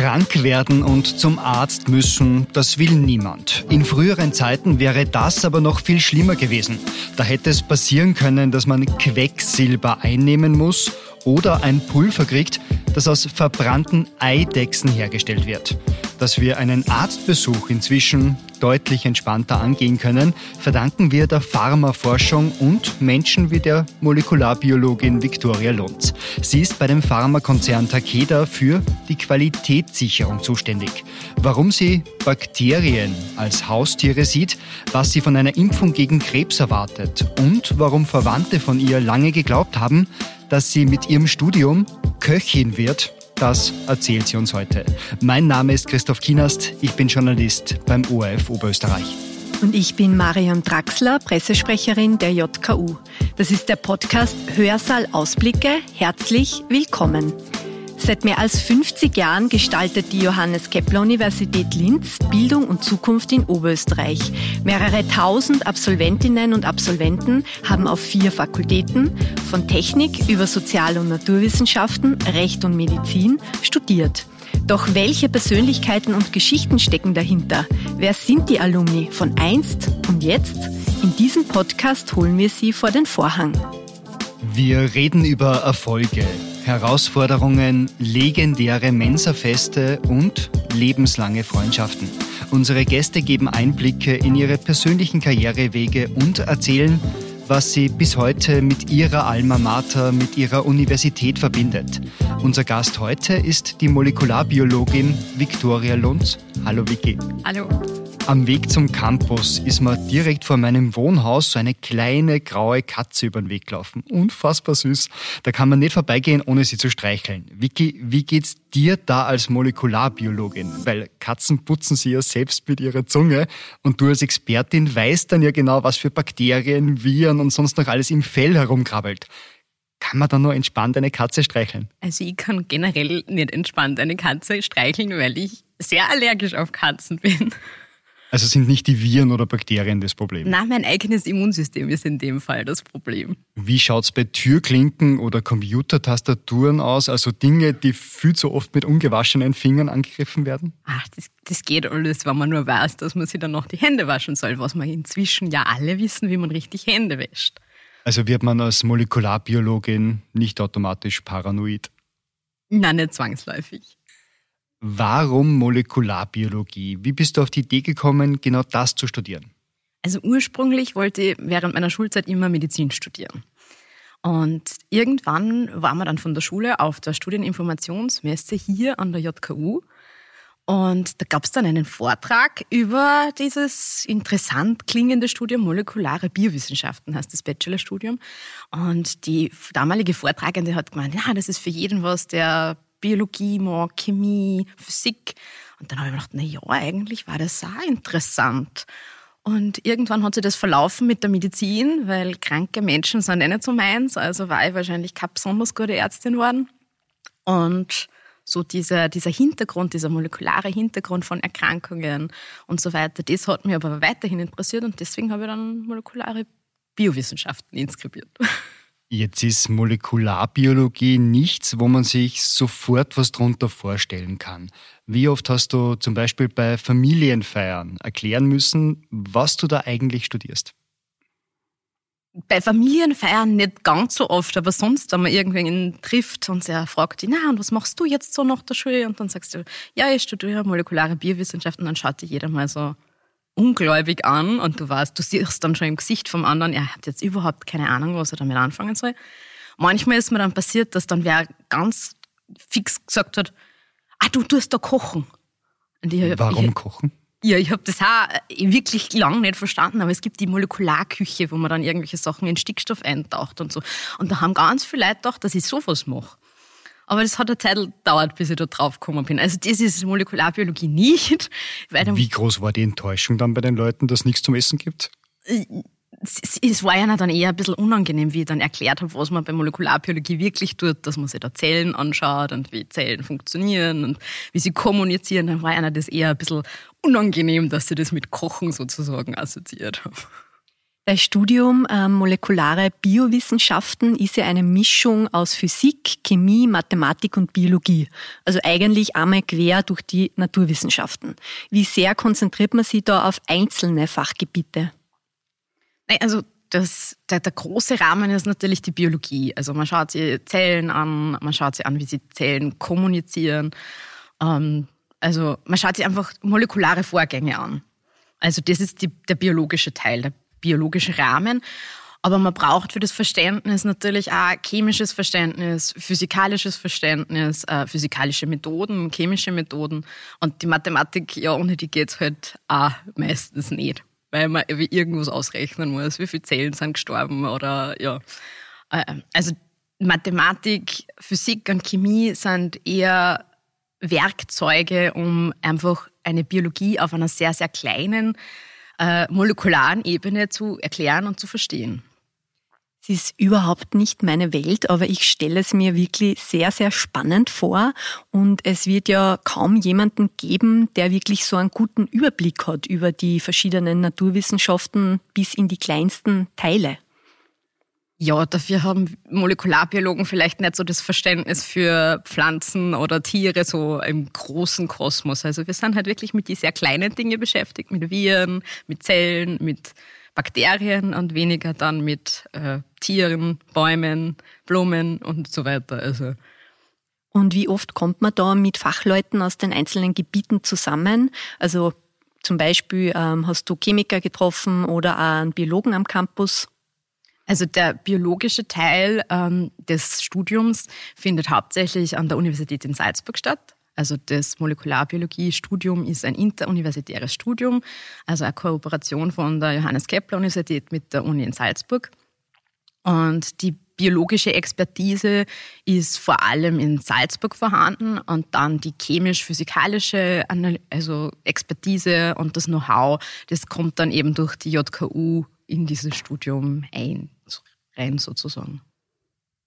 Krank werden und zum Arzt müssen, das will niemand. In früheren Zeiten wäre das aber noch viel schlimmer gewesen. Da hätte es passieren können, dass man Quecksilber einnehmen muss oder ein Pulver kriegt, das aus verbrannten Eidechsen hergestellt wird. Dass wir einen Arztbesuch inzwischen deutlich entspannter angehen können, verdanken wir der Pharmaforschung und Menschen wie der Molekularbiologin Victoria Lunz. Sie ist bei dem Pharmakonzern Takeda für die Qualitätssicherung zuständig. Warum sie Bakterien als Haustiere sieht, was sie von einer Impfung gegen Krebs erwartet und warum Verwandte von ihr lange geglaubt haben, dass sie mit ihrem Studium Köchin wird, das erzählt sie uns heute. Mein Name ist Christoph Kienast, ich bin Journalist beim ORF Oberösterreich. Und ich bin Marion Draxler, Pressesprecherin der JKU. Das ist der Podcast Hörsaal Ausblicke. Herzlich willkommen. Seit mehr als 50 Jahren gestaltet die Johannes Kepler Universität Linz Bildung und Zukunft in Oberösterreich. Mehrere tausend Absolventinnen und Absolventen haben auf vier Fakultäten von Technik über Sozial- und Naturwissenschaften, Recht und Medizin studiert. Doch welche Persönlichkeiten und Geschichten stecken dahinter? Wer sind die Alumni von einst und jetzt? In diesem Podcast holen wir sie vor den Vorhang. Wir reden über Erfolge, Herausforderungen, legendäre Mensa-Feste und lebenslange Freundschaften. Unsere Gäste geben Einblicke in ihre persönlichen Karrierewege und erzählen, was sie bis heute mit ihrer Alma Mater, mit ihrer Universität verbindet. Unser Gast heute ist die Molekularbiologin Viktoria Lunz. Hallo Vicky. Hallo. Am Weg zum Campus ist mir direkt vor meinem Wohnhaus so eine kleine graue Katze über den Weg gelaufen. Unfassbar süß. Da kann man nicht vorbeigehen, ohne sie zu streicheln. Vicky, wie geht's dir da als Molekularbiologin? Weil Katzen putzen sie ja selbst mit ihrer Zunge und du als Expertin weißt dann ja genau, was für Bakterien, Viren und sonst noch alles im Fell herumkrabbelt. Kann man da nur entspannt eine Katze streicheln? Also ich kann generell nicht entspannt eine Katze streicheln, weil ich sehr allergisch auf Katzen bin. Also sind nicht die Viren oder Bakterien das Problem? Nein, mein eigenes Immunsystem ist in dem Fall das Problem. Wie schaut es bei Türklinken oder Computertastaturen aus? Also Dinge, die viel zu oft mit ungewaschenen Fingern angegriffen werden? Ach, das, das geht alles, wenn man nur weiß, dass man sich dann noch die Hände waschen soll, was wir inzwischen ja alle wissen, wie man richtig Hände wäscht. Also wird man als Molekularbiologin nicht automatisch paranoid? Nein, nicht zwangsläufig. Warum Molekularbiologie? Wie bist du auf die Idee gekommen, genau das zu studieren? Also ursprünglich wollte ich während meiner Schulzeit immer Medizin studieren. Und irgendwann waren wir dann von der Schule auf der Studieninformationsmesse hier an der JKU. Und da gab es dann einen Vortrag über dieses interessant klingende Studium Molekulare Biowissenschaften, heißt das Bachelorstudium. Und die damalige Vortragende hat gemeint, ja, das ist für jeden was, der Biologie mag, Chemie, Physik. Und dann habe ich mir gedacht, na ja, eigentlich war das auch interessant. Und irgendwann hat sich das verlaufen mit der Medizin, weil kranke Menschen sind eh nicht so meins. Also war ich wahrscheinlich keine besonders gute Ärztin geworden. Und so dieser, dieser Hintergrund, dieser molekulare Hintergrund von Erkrankungen und so weiter, das hat mich aber weiterhin interessiert und deswegen habe ich dann molekulare Biowissenschaften inskribiert. Jetzt ist Molekularbiologie nichts, wo man sich sofort was drunter vorstellen kann. Wie oft hast du zum Beispiel bei Familienfeiern erklären müssen, was du da eigentlich studierst? Bei Familienfeiern nicht ganz so oft, aber sonst, wenn man irgendwen trifft und er fragt, na, und was machst du jetzt so nach der Schule? Und dann sagst du, ja, ich studiere molekulare Biowissenschaften, und dann schaut dich jeder mal so ungläubig an und du weißt, du siehst dann schon im Gesicht vom anderen, er hat jetzt überhaupt keine Ahnung, was er damit anfangen soll. Manchmal ist mir dann passiert, dass dann wer ganz fix gesagt hat, ah, du tust da kochen. Ich, Warum ich, kochen? Ja, ich habe das auch wirklich lang nicht verstanden, aber es gibt die Molekularküche, wo man dann irgendwelche Sachen in Stickstoff eintaucht und so. Und da haben ganz viele Leute gedacht, dass ich sowas mache. Aber das hat eine Zeit gedauert, bis ich da drauf gekommen bin. Also das ist Molekularbiologie nicht. Wie groß war die Enttäuschung dann bei den Leuten, dass es nichts zum Essen gibt? Es war ja dann eher ein bisschen unangenehm, wie ich dann erklärt habe, was man bei Molekularbiologie wirklich tut, dass man sich da Zellen anschaut und wie Zellen funktionieren und wie sie kommunizieren. Dann war einer das eher ein bisschen unangenehm, dass sie das mit Kochen sozusagen assoziiert haben. Dein Studium äh, molekulare Biowissenschaften ist ja eine Mischung aus Physik, Chemie, Mathematik und Biologie. Also eigentlich einmal quer durch die Naturwissenschaften. Wie sehr konzentriert man sich da auf einzelne Fachgebiete? Also das, der, der, große Rahmen ist natürlich die Biologie. Also man schaut sich Zellen an, man schaut sich an, wie sie Zellen kommunizieren. Ähm, also man schaut sich einfach molekulare Vorgänge an. Also das ist die, der biologische Teil, der biologische Rahmen. Aber man braucht für das Verständnis natürlich auch chemisches Verständnis, physikalisches Verständnis, äh, physikalische Methoden, chemische Methoden. Und die Mathematik, ja, ohne die geht's halt auch meistens nicht. Weil man irgendwas ausrechnen muss, wie viele Zellen sind gestorben oder ja. Äh, also Mathematik, Physik und Chemie sind eher Werkzeuge, um einfach eine Biologie auf einer sehr, sehr kleinen äh, molekularen Ebene zu erklären und zu verstehen. Es ist überhaupt nicht meine Welt, aber ich stelle es mir wirklich sehr, sehr spannend vor. Und es wird ja kaum jemanden geben, der wirklich so einen guten Überblick hat über die verschiedenen Naturwissenschaften bis in die kleinsten Teile. Ja, dafür haben Molekularbiologen vielleicht nicht so das Verständnis für Pflanzen oder Tiere so im großen Kosmos. Also wir sind halt wirklich mit die sehr kleinen Dingen beschäftigt, mit Viren, mit Zellen, mit Bakterien und weniger dann mit äh, Tieren, Bäumen, Blumen und so weiter. Also und wie oft kommt man da mit Fachleuten aus den einzelnen Gebieten zusammen? Also zum Beispiel ähm, hast du Chemiker getroffen oder auch einen Biologen am Campus? Also der biologische Teil ähm, des Studiums findet hauptsächlich an der Universität in Salzburg statt. Also das Molekularbiologie-Studium ist ein interuniversitäres Studium, also eine Kooperation von der Johannes Kepler Universität mit der Uni in Salzburg. Und die biologische Expertise ist vor allem in Salzburg vorhanden und dann die chemisch-physikalische also Expertise und das Know-how, das kommt dann eben durch die JKU in dieses Studium ein rein sozusagen.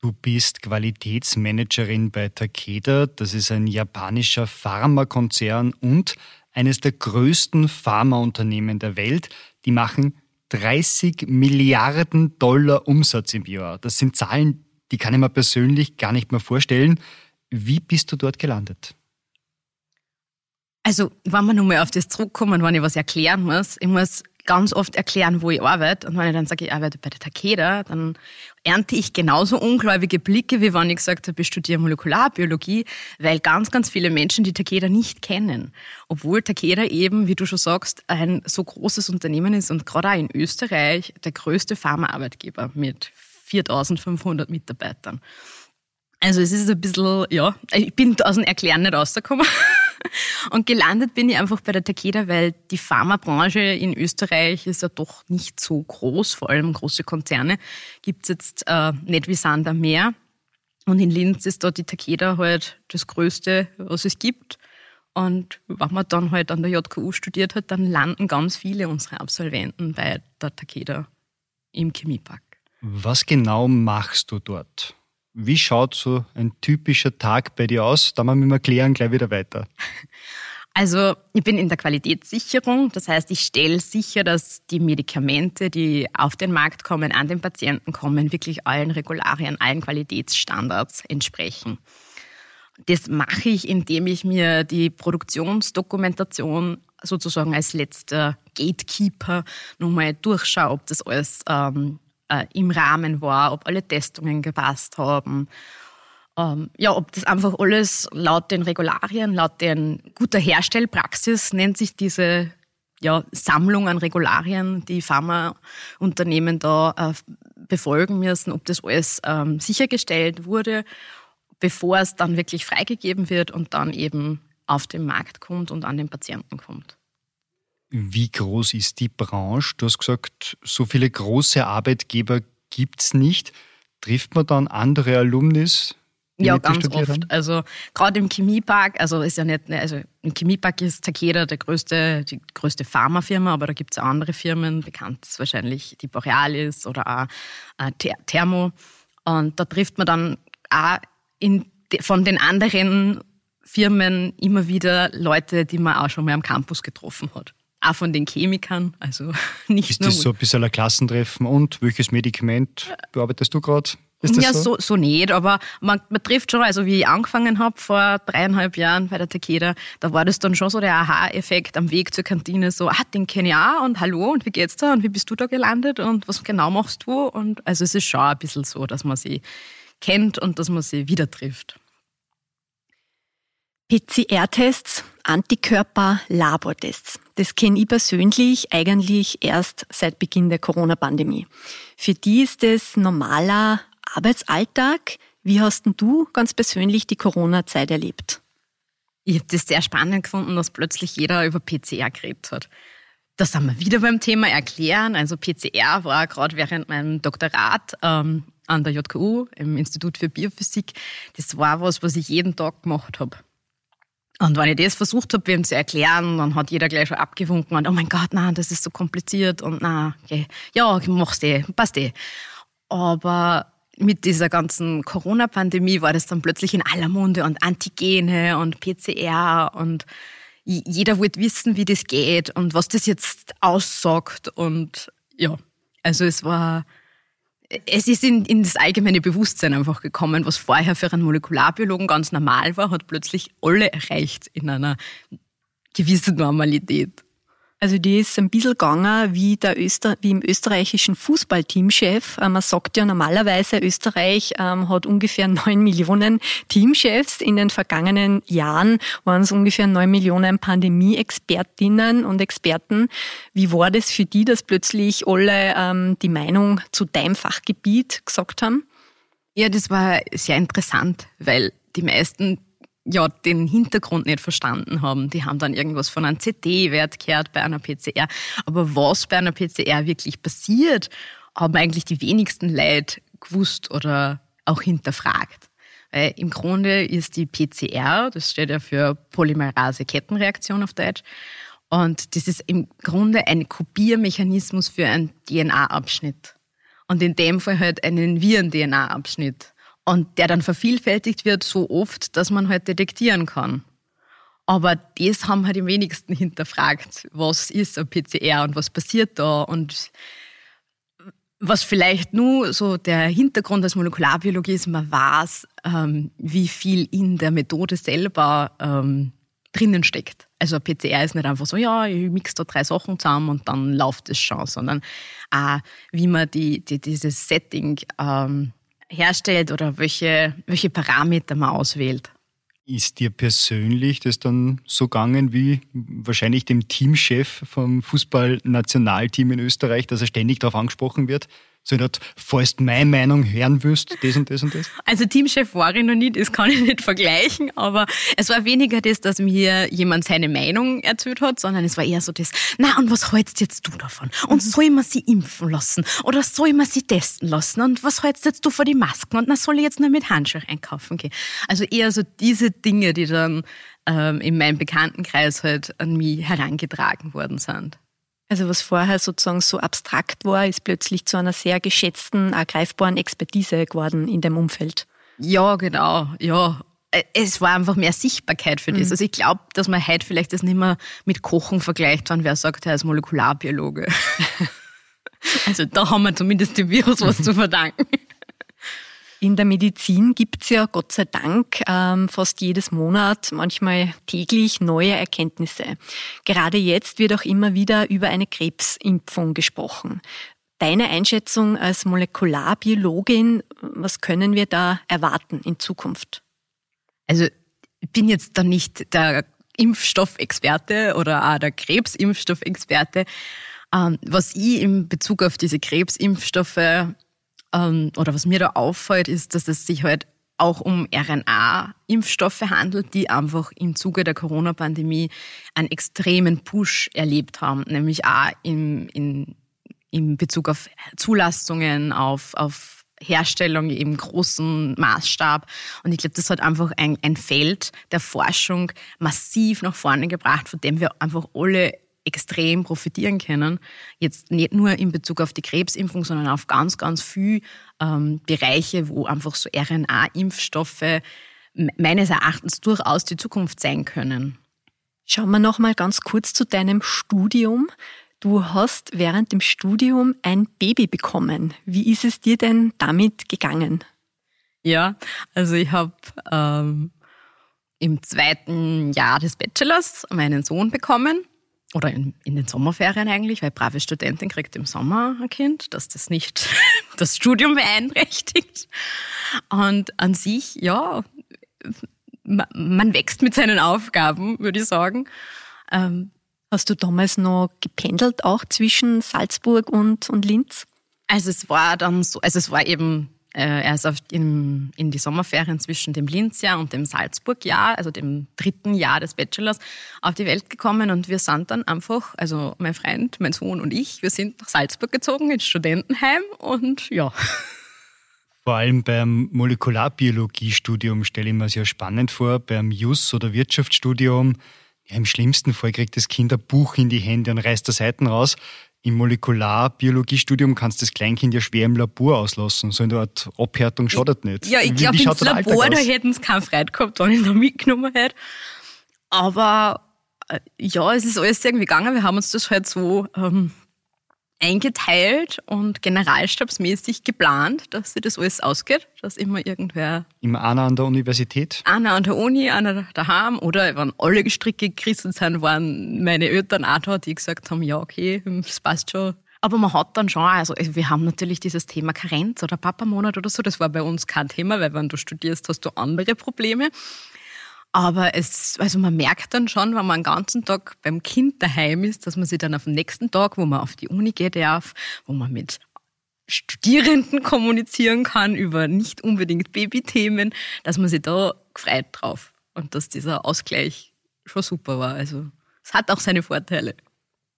Du bist Qualitätsmanagerin bei Takeda. Das ist ein japanischer Pharmakonzern und eines der größten Pharmaunternehmen der Welt. Die machen 30 Milliarden Dollar Umsatz im Jahr. Das sind Zahlen, die kann ich mir persönlich gar nicht mehr vorstellen. Wie bist du dort gelandet? Also, wenn wir nochmal auf das zurückkommen, wenn ich was erklären muss, ich muss ganz oft erklären, wo ich arbeite. Und wenn ich dann sage, ich arbeite bei der Takeda, dann ernte ich genauso ungläubige Blicke, wie wenn ich gesagt habe, ich studiere Molekularbiologie, weil ganz, ganz viele Menschen die Takeda nicht kennen. Obwohl Takeda eben, wie du schon sagst, ein so großes Unternehmen ist und gerade auch in Österreich der größte Pharmaarbeitgeber mit 4500 Mitarbeitern. Also es ist ein bisschen, ja, ich bin aus dem Erklären nicht rausgekommen. Und gelandet bin ich einfach bei der Takeda, weil die Pharmabranche in Österreich ist ja doch nicht so groß, vor allem große Konzerne gibt es jetzt äh, nicht wie Sand am Meer. Und in Linz ist da die Takeda halt das Größte, was es gibt. Und wenn man dann halt an der JKU studiert hat, dann landen ganz viele unserer Absolventen bei der Takeda im Chemiepark. Was genau machst du dort? Wie schaut so ein typischer Tag bei dir aus? Da machen wir klären gleich wieder weiter. Also ich bin in der Qualitätssicherung, das heißt, ich stelle sicher, dass die Medikamente, die auf den Markt kommen, an den Patienten kommen, wirklich allen Regularien, allen Qualitätsstandards entsprechen. Das mache ich, indem ich mir die Produktionsdokumentation sozusagen als letzter Gatekeeper nochmal durchschaue, ob das alles ähm, äh, im Rahmen war, ob alle Testungen gepasst haben. Ähm, ja, ob das einfach alles laut den Regularien, laut den guter Herstellpraxis nennt sich diese ja, Sammlung an Regularien, die Pharmaunternehmen da äh, befolgen müssen, ob das alles ähm, sichergestellt wurde, bevor es dann wirklich freigegeben wird und dann eben auf den Markt kommt und an den Patienten kommt. Wie groß ist die Branche? Du hast gesagt, so viele große Arbeitgeber gibt es nicht. Trifft man dann andere Alumnis? Ja, ganz oft. Haben? Also gerade im Chemiepark, also ist ja nicht, also im Chemiepark ist Takeda der größte, die größte Pharmafirma, aber da gibt es auch andere Firmen, bekannt ist wahrscheinlich die Borealis oder auch äh, Thermo. Und da trifft man dann auch in, von den anderen Firmen immer wieder Leute, die man auch schon mal am Campus getroffen hat. Auch von den Chemikern. Also nicht ist das so ein bisschen ein Klassentreffen und welches Medikament bearbeitest du gerade? ja, so? so? So, nicht, aber man, man trifft schon, also wie ich angefangen habe vor dreieinhalb Jahren bei der Takeda, da war das dann schon so der Aha-Effekt am Weg zur Kantine, so, ah, den kenne ich auch und hallo und wie geht's da und wie bist du da gelandet und was genau machst du? Und also es ist schon ein bisschen so, dass man sie kennt und dass man sie wieder trifft. PCR-Tests, Antikörper, Labortests. Das kenne ich persönlich eigentlich erst seit Beginn der Corona-Pandemie. Für die ist es normaler Arbeitsalltag. Wie hast denn du ganz persönlich die Corona-Zeit erlebt? Ich habe das sehr spannend gefunden, dass plötzlich jeder über PCR geredet hat. Da sind wir wieder beim Thema Erklären. Also PCR war gerade während meinem Doktorat ähm, an der JKU im Institut für Biophysik. Das war was, was ich jeden Tag gemacht habe. Und wenn ich das versucht habe, wem zu erklären, dann hat jeder gleich schon abgewunken und oh mein Gott, nein, das ist so kompliziert und na, okay, ja, mach's eh, passt eh. Aber mit dieser ganzen Corona-Pandemie war das dann plötzlich in aller Munde und Antigene und PCR und jeder wollte wissen, wie das geht und was das jetzt aussagt und ja, also es war, es ist in, in das allgemeine Bewusstsein einfach gekommen, was vorher für einen Molekularbiologen ganz normal war, hat plötzlich alle erreicht in einer gewissen Normalität. Also die ist ein bisschen gegangen wie, der Öster, wie im österreichischen Fußballteamchef. Äh, man sagt ja normalerweise, Österreich ähm, hat ungefähr neun Millionen Teamchefs. In den vergangenen Jahren waren es ungefähr neun Millionen Pandemie-Expertinnen und Experten. Wie war das für die, dass plötzlich alle ähm, die Meinung zu deinem Fachgebiet gesagt haben? Ja, das war sehr interessant, weil die meisten ja, den Hintergrund nicht verstanden haben. Die haben dann irgendwas von einem CD-Wert gehört bei einer PCR. Aber was bei einer PCR wirklich passiert, haben eigentlich die wenigsten Leute gewusst oder auch hinterfragt. Weil im Grunde ist die PCR, das steht ja für Polymerase-Kettenreaktion auf Deutsch, und das ist im Grunde ein Kopiermechanismus für einen DNA-Abschnitt. Und in dem Fall halt einen Viren-DNA-Abschnitt und der dann vervielfältigt wird so oft, dass man halt detektieren kann. Aber das haben halt die wenigsten hinterfragt. Was ist ein PCR und was passiert da? Und was vielleicht nur so der Hintergrund als Molekularbiologie ist, man weiß, ähm, wie viel in der Methode selber ähm, drinnen steckt. Also ein PCR ist nicht einfach so, ja, ich mix da drei Sachen zusammen und dann läuft es schon, sondern auch, wie man die, die dieses Setting ähm, herstellt oder welche, welche Parameter man auswählt. Ist dir persönlich das dann so gegangen wie wahrscheinlich dem Teamchef vom Fußballnationalteam in Österreich, dass er ständig darauf angesprochen wird? So nicht, falls du meine Meinung hören willst, das und das und das? Also Teamchef war ich noch nie, das kann ich nicht vergleichen, aber es war weniger das, dass mir jemand seine Meinung erzählt hat, sondern es war eher so das, na und was hältst jetzt du davon? Und mhm. soll man sie impfen lassen? Oder soll man sie testen lassen? Und was hältst jetzt du vor die Masken? Und na soll ich jetzt nur mit Handschuhen einkaufen gehen? Also eher so diese Dinge, die dann ähm, in meinem Bekanntenkreis halt an mich herangetragen worden sind. Also was vorher sozusagen so abstrakt war, ist plötzlich zu einer sehr geschätzten, ergreifbaren Expertise geworden in dem Umfeld. Ja, genau, ja. Es war einfach mehr Sichtbarkeit für das. Mhm. Also ich glaube, dass man heute vielleicht das nicht mehr mit Kochen vergleicht, wenn wer sagt, er ist Molekularbiologe. also da haben wir zumindest dem Virus was zu verdanken. In der Medizin gibt es ja Gott sei Dank ähm, fast jedes Monat, manchmal täglich neue Erkenntnisse. Gerade jetzt wird auch immer wieder über eine Krebsimpfung gesprochen. Deine Einschätzung als Molekularbiologin, was können wir da erwarten in Zukunft? Also ich bin jetzt da nicht der Impfstoffexperte oder auch der Krebsimpfstoffexperte. Ähm, was ich in Bezug auf diese Krebsimpfstoffe ähm, oder was mir da auffällt, ist, dass es sich halt auch um RNA-Impfstoffe handelt, die einfach im Zuge der Corona-Pandemie einen extremen Push erlebt haben, nämlich auch im, in, in Bezug auf Zulassungen, auf, auf Herstellung im großen Maßstab. Und ich glaube, das hat einfach ein, ein Feld der Forschung massiv nach vorne gebracht, von dem wir einfach alle extrem profitieren können. Jetzt nicht nur in Bezug auf die Krebsimpfung, sondern auf ganz, ganz viele ähm, Bereiche, wo einfach so RNA-Impfstoffe meines Erachtens durchaus die Zukunft sein können. Schauen wir noch mal ganz kurz zu deinem Studium. Du hast während dem Studium ein Baby bekommen. Wie ist es dir denn damit gegangen? Ja, also ich habe ähm, im zweiten Jahr des Bachelors meinen Sohn bekommen. Oder in, in, den Sommerferien eigentlich, weil brave Studentin kriegt im Sommer ein Kind, dass das nicht das Studium beeinträchtigt. Und an sich, ja, man wächst mit seinen Aufgaben, würde ich sagen. Ähm, Hast du damals noch gependelt auch zwischen Salzburg und, und Linz? Also es war dann so, also es war eben er ist in, in die Sommerferien zwischen dem Linzjahr und dem Salzburg-Jahr, also dem dritten Jahr des Bachelors, auf die Welt gekommen und wir sind dann einfach, also mein Freund, mein Sohn und ich, wir sind nach Salzburg gezogen ins Studentenheim und ja. Vor allem beim Molekularbiologiestudium stelle ich mir sehr spannend vor, beim Jus- oder Wirtschaftsstudium. Ja, Im schlimmsten Fall kriegt das Kind ein Buch in die Hände und reißt der Seiten raus. Im Molekularbiologiestudium kannst du das Kleinkind ja schwer im Labor auslassen. So eine Art Abhärtung schadet nicht. Ja, ich glaube, ins Labor, da hätten sie keine Freude gehabt, wenn ich da mitgenommen hätte. Aber äh, ja, es ist alles irgendwie gegangen. Wir haben uns das halt so ähm, eingeteilt und generalstabsmäßig geplant, dass sich das alles ausgeht, dass immer irgendwer. Immer einer an der Universität? Einer an der Uni, einer daheim oder wenn alle Gestricke gerissen sind, waren meine Eltern auch da, die gesagt haben, ja, okay, das passt schon. Aber man hat dann schon, also wir haben natürlich dieses Thema Karenz oder Papamonat oder so, das war bei uns kein Thema, weil wenn du studierst, hast du andere Probleme. Aber es, also man merkt dann schon, wenn man den ganzen Tag beim Kind daheim ist, dass man sich dann auf den nächsten Tag, wo man auf die Uni geht darf, wo man mit Studierenden kommunizieren kann über nicht unbedingt Babythemen, dass man sich da gefreut drauf und dass dieser Ausgleich schon super war. Also es hat auch seine Vorteile.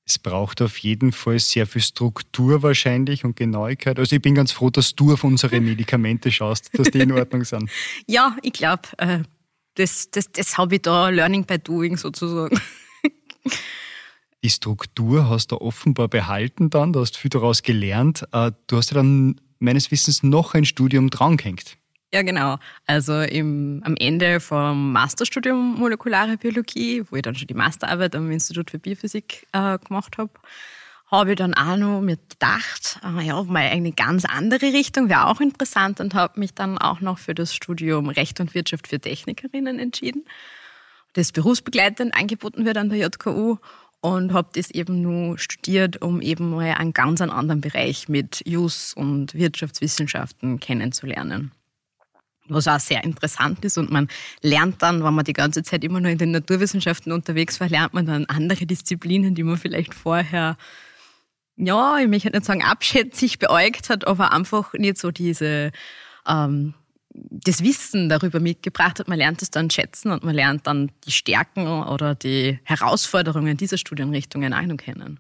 Es braucht auf jeden Fall sehr viel Struktur wahrscheinlich und Genauigkeit. Also ich bin ganz froh, dass du auf unsere Medikamente schaust, dass die in Ordnung sind. ja, ich glaube, äh, das, das, das habe ich da Learning by Doing sozusagen. Die Struktur hast du offenbar behalten dann, du hast viel daraus gelernt. Äh, du hast ja dann meines Wissens noch ein Studium drangehängt. Ja, genau. Also im, am Ende vom Masterstudium Molekulare Biologie, wo ich dann schon die Masterarbeit am Institut für Biophysik äh, gemacht habe, habe ich dann auch noch mir gedacht, ah ja, mal eine ganz andere Richtung wäre auch interessant und habe mich dann auch noch für das Studium Recht und Wirtschaft für Technikerinnen entschieden. Das berufsbegleitend angeboten wird an der JKU und habe das eben nur studiert, um eben mal einen ganz anderen Bereich mit Jus und Wirtschaftswissenschaften kennenzulernen. Was auch sehr interessant ist und man lernt dann, wenn man die ganze Zeit immer nur in den Naturwissenschaften unterwegs war, lernt man dann andere Disziplinen, die man vielleicht vorher ja, ich möchte nicht sagen abschätzig beäugt hat, aber einfach nicht so diese, ähm, das Wissen darüber mitgebracht hat. Man lernt es dann schätzen und man lernt dann die Stärken oder die Herausforderungen dieser Studienrichtungen ein kennen.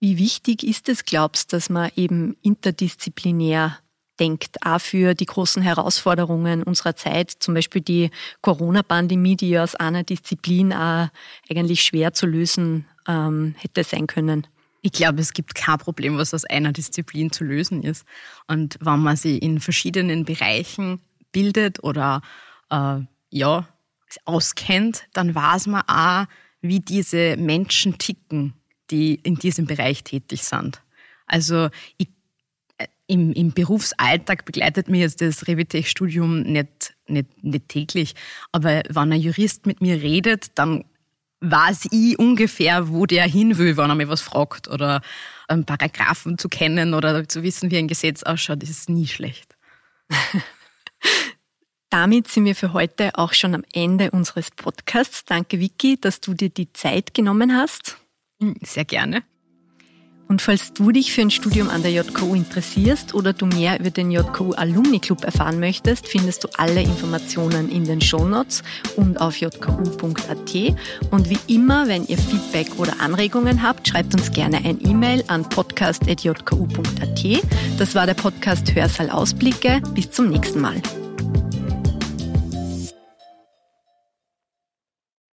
Wie wichtig ist es, glaubst du, dass man eben interdisziplinär denkt, auch für die großen Herausforderungen unserer Zeit, zum Beispiel die Corona-Pandemie, die aus einer Disziplin auch eigentlich schwer zu lösen ähm, hätte sein können? Ich glaube, es gibt kein Problem, was aus einer Disziplin zu lösen ist. Und wenn man sich in verschiedenen Bereichen bildet oder äh, ja, auskennt, dann weiß man auch, wie diese Menschen ticken, die in diesem Bereich tätig sind. Also ich, äh, im, im Berufsalltag begleitet mir jetzt das Revitech-Studium nicht, nicht, nicht täglich. Aber wenn ein Jurist mit mir redet, dann weiß ich ungefähr, wo der hin will, wenn er mich was fragt. Oder einen Paragraphen zu kennen oder zu wissen, wie ein Gesetz ausschaut, ist nie schlecht. Damit sind wir für heute auch schon am Ende unseres Podcasts. Danke, Vicky, dass du dir die Zeit genommen hast. Sehr gerne. Und falls du dich für ein Studium an der JKU interessierst oder du mehr über den JKU Alumni Club erfahren möchtest, findest du alle Informationen in den Shownotes und auf jku.at. Und wie immer, wenn ihr Feedback oder Anregungen habt, schreibt uns gerne ein E-Mail an podcast.jku.at. Das war der Podcast Hörsaal Ausblicke. Bis zum nächsten Mal.